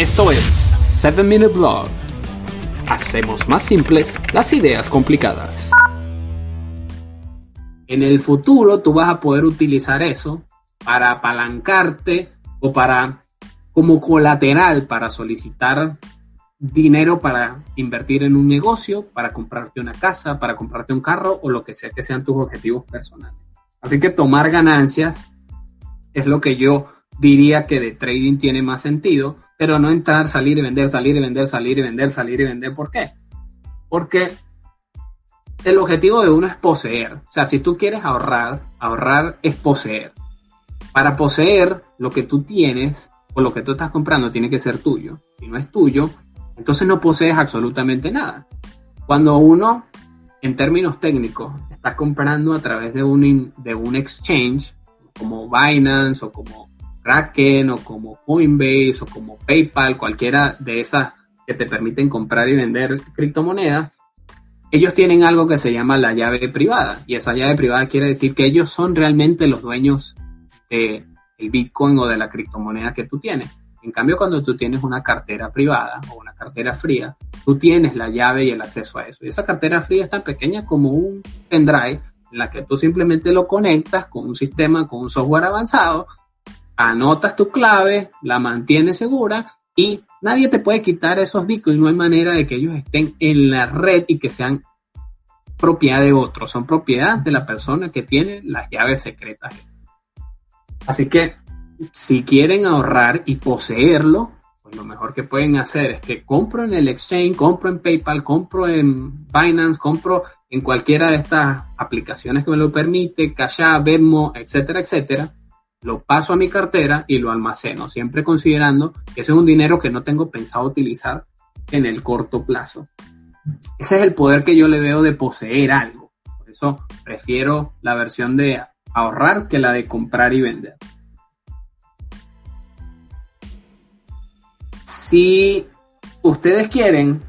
Esto es 7 Minute Blog. Hacemos más simples las ideas complicadas. En el futuro tú vas a poder utilizar eso para apalancarte o para como colateral para solicitar dinero para invertir en un negocio, para comprarte una casa, para comprarte un carro o lo que sea que sean tus objetivos personales. Así que tomar ganancias es lo que yo diría que de trading tiene más sentido pero no entrar, salir y vender, salir y vender, salir y vender, salir y vender. ¿Por qué? Porque el objetivo de uno es poseer. O sea, si tú quieres ahorrar, ahorrar es poseer. Para poseer lo que tú tienes o lo que tú estás comprando tiene que ser tuyo. Si no es tuyo, entonces no posees absolutamente nada. Cuando uno, en términos técnicos, está comprando a través de un, de un exchange, como Binance o como Kraken o como Coinbase o como PayPal, cualquiera de esas que te permiten comprar y vender criptomonedas, ellos tienen algo que se llama la llave privada. Y esa llave privada quiere decir que ellos son realmente los dueños del Bitcoin o de la criptomoneda que tú tienes. En cambio, cuando tú tienes una cartera privada o una cartera fría, tú tienes la llave y el acceso a eso. Y esa cartera fría es tan pequeña como un pendrive en la que tú simplemente lo conectas con un sistema, con un software avanzado anotas tu clave, la mantienes segura y nadie te puede quitar esos bitcoins. No hay manera de que ellos estén en la red y que sean propiedad de otros. Son propiedad de la persona que tiene las llaves secretas. Así que si quieren ahorrar y poseerlo, pues lo mejor que pueden hacer es que compro en el exchange, compro en PayPal, compro en Binance, compro en cualquiera de estas aplicaciones que me lo permite, Cash App, Venmo, etcétera, etcétera lo paso a mi cartera y lo almaceno, siempre considerando que ese es un dinero que no tengo pensado utilizar en el corto plazo. Ese es el poder que yo le veo de poseer algo. Por eso prefiero la versión de ahorrar que la de comprar y vender. Si ustedes quieren,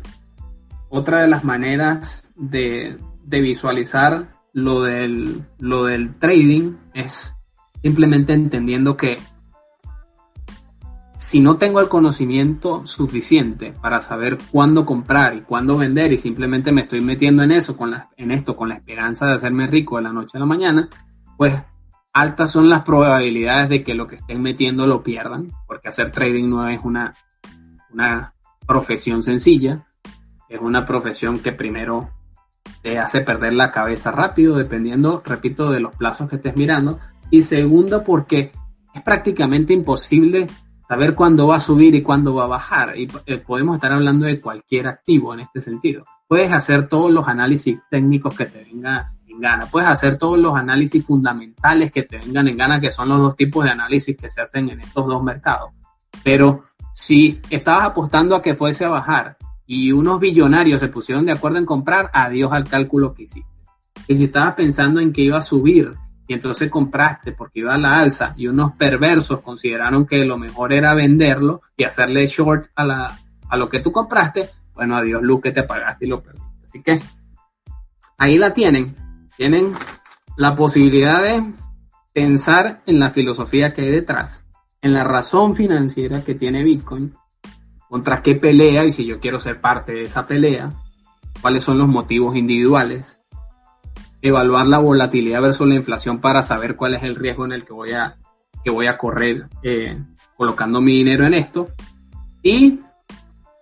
otra de las maneras de, visualizar lo del, lo del trading es simplemente entendiendo que si no tengo el conocimiento suficiente para saber cuándo comprar y cuándo vender y simplemente me estoy metiendo en eso, con la, en esto, con la esperanza de hacerme rico de la noche a la mañana, pues altas son las probabilidades de que lo que estén metiendo lo pierdan, porque hacer trading no es una, una profesión sencilla, es una profesión que primero te hace perder la cabeza rápido, dependiendo, repito, de los plazos que estés mirando, y segundo porque es prácticamente imposible saber cuándo va a subir y cuándo va a bajar. Y eh, podemos estar hablando de cualquier activo en este sentido. Puedes hacer todos los análisis técnicos que te vengan en gana. Puedes hacer todos los análisis fundamentales que te vengan en gana, que son los dos tipos de análisis que se hacen en estos dos mercados. Pero si estabas apostando a que fuese a bajar y unos billonarios se pusieron de acuerdo en comprar, adiós al cálculo que hiciste. Y si estabas pensando en que iba a subir y entonces compraste porque iba a la alza y unos perversos consideraron que lo mejor era venderlo y hacerle short a, la, a lo que tú compraste, bueno, adiós luz que te pagaste y lo perdiste. Así que ahí la tienen. Tienen la posibilidad de pensar en la filosofía que hay detrás, en la razón financiera que tiene Bitcoin, contra qué pelea y si yo quiero ser parte de esa pelea, cuáles son los motivos individuales, evaluar la volatilidad versus la inflación para saber cuál es el riesgo en el que voy a, que voy a correr eh, colocando mi dinero en esto. Y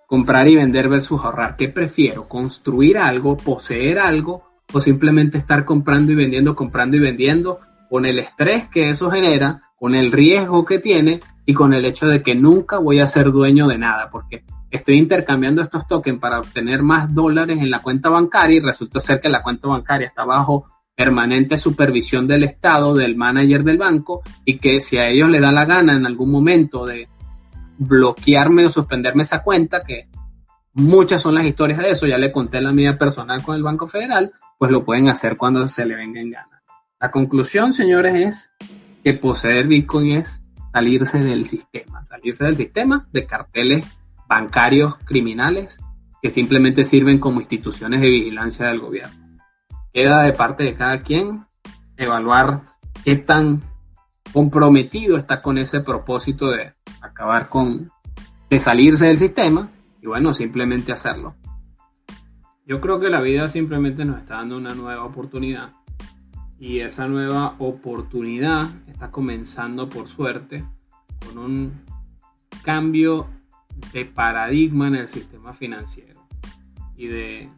comprar y vender versus ahorrar. ¿Qué prefiero? ¿Construir algo, poseer algo o simplemente estar comprando y vendiendo, comprando y vendiendo con el estrés que eso genera, con el riesgo que tiene y con el hecho de que nunca voy a ser dueño de nada? Porque estoy intercambiando estos tokens para obtener más dólares en la cuenta bancaria y resulta ser que la cuenta bancaria está bajo permanente supervisión del Estado, del manager del banco, y que si a ellos le da la gana en algún momento de bloquearme o suspenderme esa cuenta, que muchas son las historias de eso, ya le conté la mía personal con el Banco Federal, pues lo pueden hacer cuando se le venga en gana. La conclusión, señores, es que poseer Bitcoin es salirse del sistema, salirse del sistema de carteles bancarios criminales que simplemente sirven como instituciones de vigilancia del gobierno. Queda de parte de cada quien evaluar qué tan comprometido está con ese propósito de acabar con de salirse del sistema y bueno, simplemente hacerlo. Yo creo que la vida simplemente nos está dando una nueva oportunidad y esa nueva oportunidad está comenzando por suerte con un cambio de paradigma en el sistema financiero y de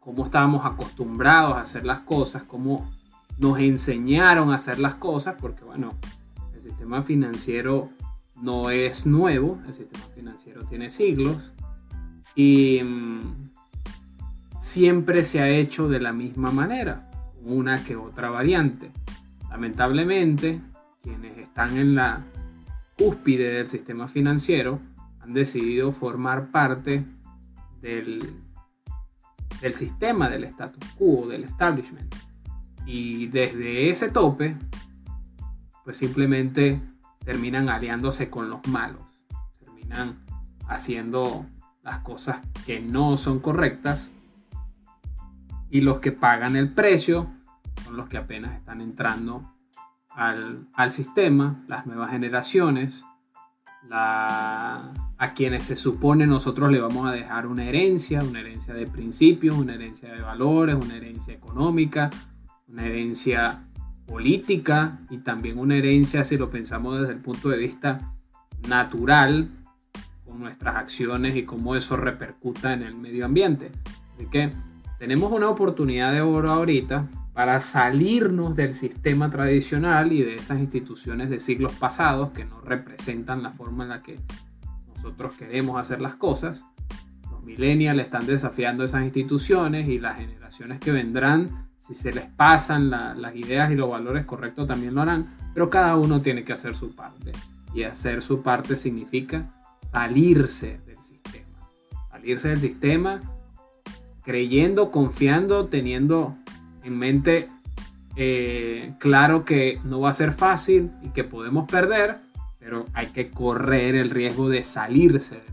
cómo estábamos acostumbrados a hacer las cosas, cómo nos enseñaron a hacer las cosas, porque bueno, el sistema financiero no es nuevo, el sistema financiero tiene siglos y mm, siempre se ha hecho de la misma manera, una que otra variante. Lamentablemente, quienes están en la cúspide del sistema financiero han decidido formar parte del, del sistema del status quo, del establishment. Y desde ese tope, pues simplemente terminan aliándose con los malos, terminan haciendo las cosas que no son correctas. Y los que pagan el precio son los que apenas están entrando al, al sistema, las nuevas generaciones, la, a quienes se supone nosotros le vamos a dejar una herencia, una herencia de principios, una herencia de valores, una herencia económica, una herencia política y también una herencia, si lo pensamos desde el punto de vista natural, con nuestras acciones y cómo eso repercuta en el medio ambiente. Así que tenemos una oportunidad de oro ahorita para salirnos del sistema tradicional y de esas instituciones de siglos pasados que no representan la forma en la que nosotros queremos hacer las cosas. Los millennials están desafiando esas instituciones y las generaciones que vendrán si se les pasan las ideas y los valores correctos también lo harán, pero cada uno tiene que hacer su parte. Y hacer su parte significa salirse del sistema. Salirse del sistema creyendo, confiando, teniendo en mente eh, claro que no va a ser fácil y que podemos perder, pero hay que correr el riesgo de salirse del